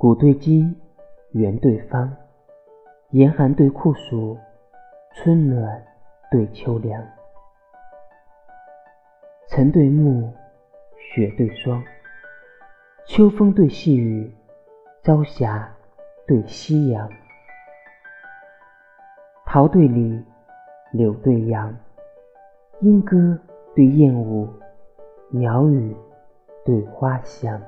古对今圆对方严寒对酷暑春暖对秋凉。晨对暮雪对霜秋风对细雨朝霞对夕阳。桃对李柳对杨莺歌对燕舞鸟语对花香。